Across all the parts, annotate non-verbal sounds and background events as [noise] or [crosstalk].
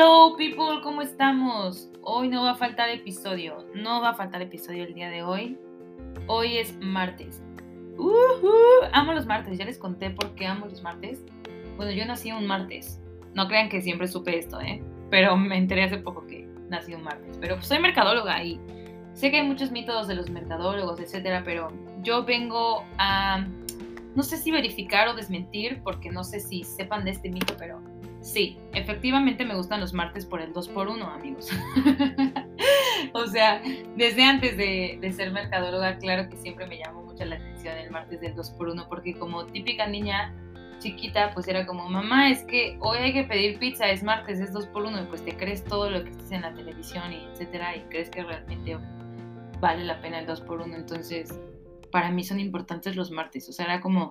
Hello people, ¿cómo estamos? Hoy no va a faltar episodio, no va a faltar episodio el día de hoy. Hoy es martes. amo los martes, ya les conté por qué amo los martes. Bueno, yo nací un martes. No crean que siempre supe esto, ¿eh? Pero me enteré hace poco que nací un martes. Pero pues, soy mercadóloga y sé que hay muchos mitos de los mercadólogos, etcétera, pero yo vengo a no sé si verificar o desmentir, porque no sé si sepan de este mito, pero Sí, efectivamente me gustan los martes por el 2x1, amigos. [laughs] o sea, desde antes de, ser mercadóloga, claro que siempre me llamó mucho la atención el martes del 2x1, porque como típica niña chiquita, pues era como, mamá, es que hoy hay que pedir pizza, es martes, es 2x1, y pues te crees todo lo que estés en la televisión y etcétera, y crees que realmente vale la pena el 2x1. Entonces, para mí son importantes los martes. O sea, era como,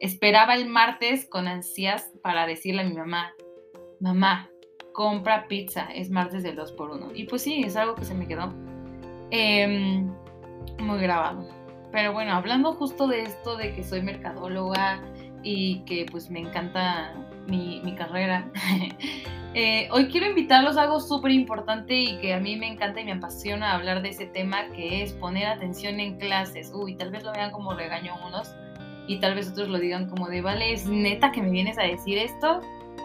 esperaba el martes con ansias para decirle a mi mamá, mamá, compra pizza, es martes del 2 por 1 Y pues sí, es algo que se me quedó em, muy grabado. Pero bueno, hablando justo de esto, de que soy mercadóloga y que pues me encanta mi, carrera, [laughs] eh, hoy quiero invitarlos a algo súper importante y que a mí me encanta y me apasiona hablar de ese tema, que es poner atención en clases. Uy, tal vez lo vean como regaño unos y tal vez otros lo digan como de, vale, es neta que me vienes a decir esto.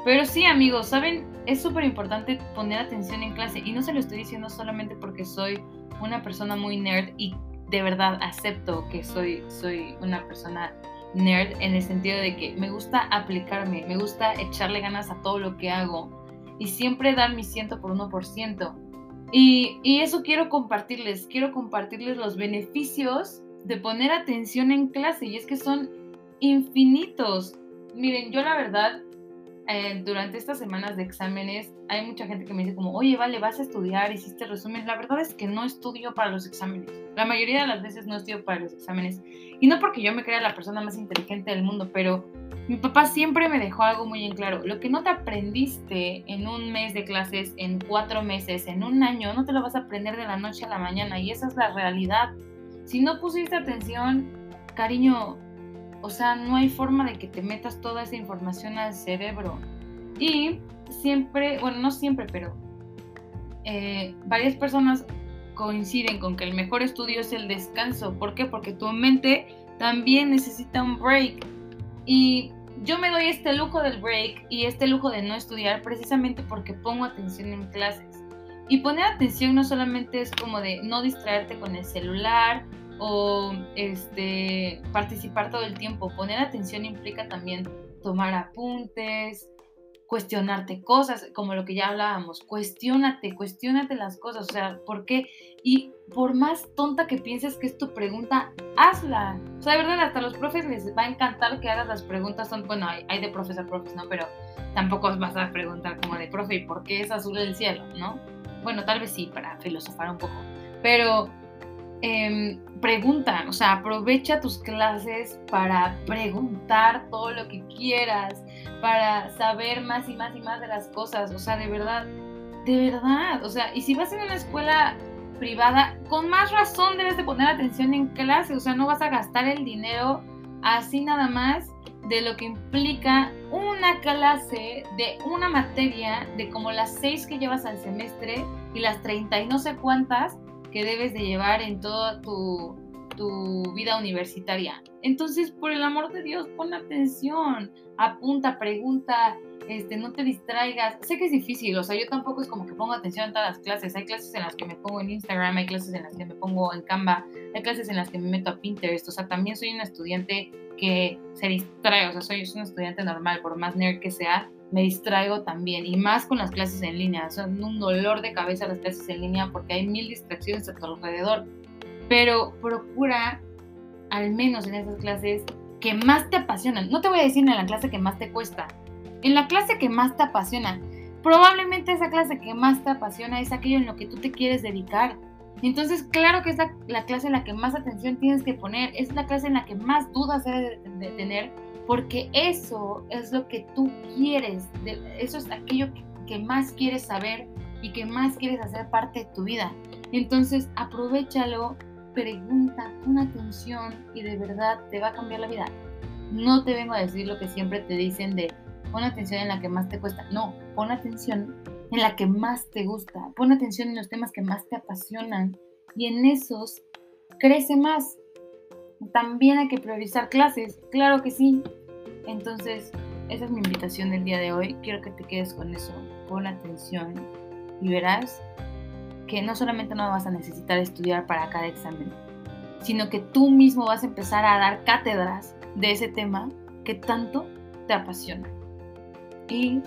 Pero sí, amigos, ¿saben? Es súper importante poner atención en clase y no se lo estoy diciendo solamente porque soy una persona muy nerd y de verdad acepto que soy, soy una persona nerd en el sentido de que me gusta aplicarme, me gusta echarle ganas a todo lo que hago y siempre dar mi ciento por uno por ciento. Y, y eso quiero compartirles, quiero compartirles los beneficios de poner atención en clase y es que son infinitos. Miren, yo la verdad eh, durante estas semanas de exámenes hay mucha gente que me dice como, oye, vale, vas a estudiar, hiciste resumen. La verdad es que no estudio para los exámenes. La mayoría de las veces no estudio para los exámenes. Y no porque yo me crea la persona más inteligente del mundo, pero mi papá siempre me dejó algo muy en claro. Lo que no te aprendiste en un mes de clases, en cuatro meses, en un año, no te lo vas a aprender de la noche a la mañana. Y esa es la realidad. Si no pusiste atención, cariño, o sea, no hay forma de que te metas toda esa información al cerebro. Y siempre, bueno, no siempre, pero eh, varias personas coinciden con que el mejor estudio es el descanso. ¿Por qué? Porque tu mente también necesita un break. Y yo me doy este lujo del break y este lujo de no estudiar precisamente porque pongo atención en clases. Y poner atención no solamente es como de no distraerte con el celular o este, participar todo el tiempo. Poner atención implica también tomar apuntes, cuestionarte cosas, como lo que ya hablábamos, cuestionate, cuestionate las cosas, o sea, ¿por qué? Y por más tonta que pienses que es tu pregunta, hazla. O sea, de verdad, hasta a los profes les va a encantar que hagas las preguntas, son, bueno, hay, hay de profes a profes, ¿no? Pero tampoco vas a preguntar como de, profe, ¿y por qué es azul el cielo? ¿No? Bueno, tal vez sí, para filosofar un poco, pero eh, pregunta, o sea, aprovecha tus clases para preguntar todo lo que quieras, para saber más y más y más de las cosas, o sea, de verdad, de verdad, o sea, y si vas en una escuela privada, con más razón debes de poner atención en clase, o sea, no vas a gastar el dinero así nada más de lo que implica una clase de una materia de como las seis que llevas al semestre y las treinta y no sé cuántas que debes de llevar en toda tu, vida universitaria. Entonces, por el amor de Dios, pon atención, apunta, pregunta, este, no te distraigas. Sé que es difícil, o sea, yo tampoco es como que pongo atención a todas las clases. Hay clases en las que me pongo en Instagram, hay clases en las que me pongo en Canva, hay clases en las que me meto a Pinterest. O sea, también soy una estudiante que se distrae, o sea, soy, soy un estudiante normal, por más nerd que sea, me distraigo también y más con las clases en línea. Son un dolor de cabeza las clases en línea porque hay mil distracciones a tu alrededor. Pero procura, al menos en esas clases, que más te apasionan. No te voy a decir en la clase que más te cuesta. En la clase que más te apasiona. Probablemente esa clase que más te apasiona es aquello en lo que tú te quieres dedicar. Entonces, claro que es la, clase en la que más atención tienes que poner, es la clase en la que más dudas debes de tener porque eso es lo que tú quieres, eso es aquello que, más quieres saber y que más quieres hacer parte de tu vida. Entonces, aprovechalo, pregunta, pon atención y de verdad te va a cambiar la vida. No te vengo a decir lo que siempre te dicen de pon atención en la que más te cuesta. No, pon atención en la que más te gusta. Pon atención en los temas que más te apasionan y en esos crece más. También hay que priorizar clases, claro que sí. Entonces, esa es mi invitación del día de hoy. Quiero que te quedes con eso. Pon atención y verás que no solamente no vas a necesitar estudiar para cada examen, sino que tú mismo vas a empezar a dar cátedras de ese tema que tanto te apasiona. Y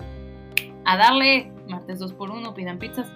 a darle martes 2 por 1 pidan pizzas.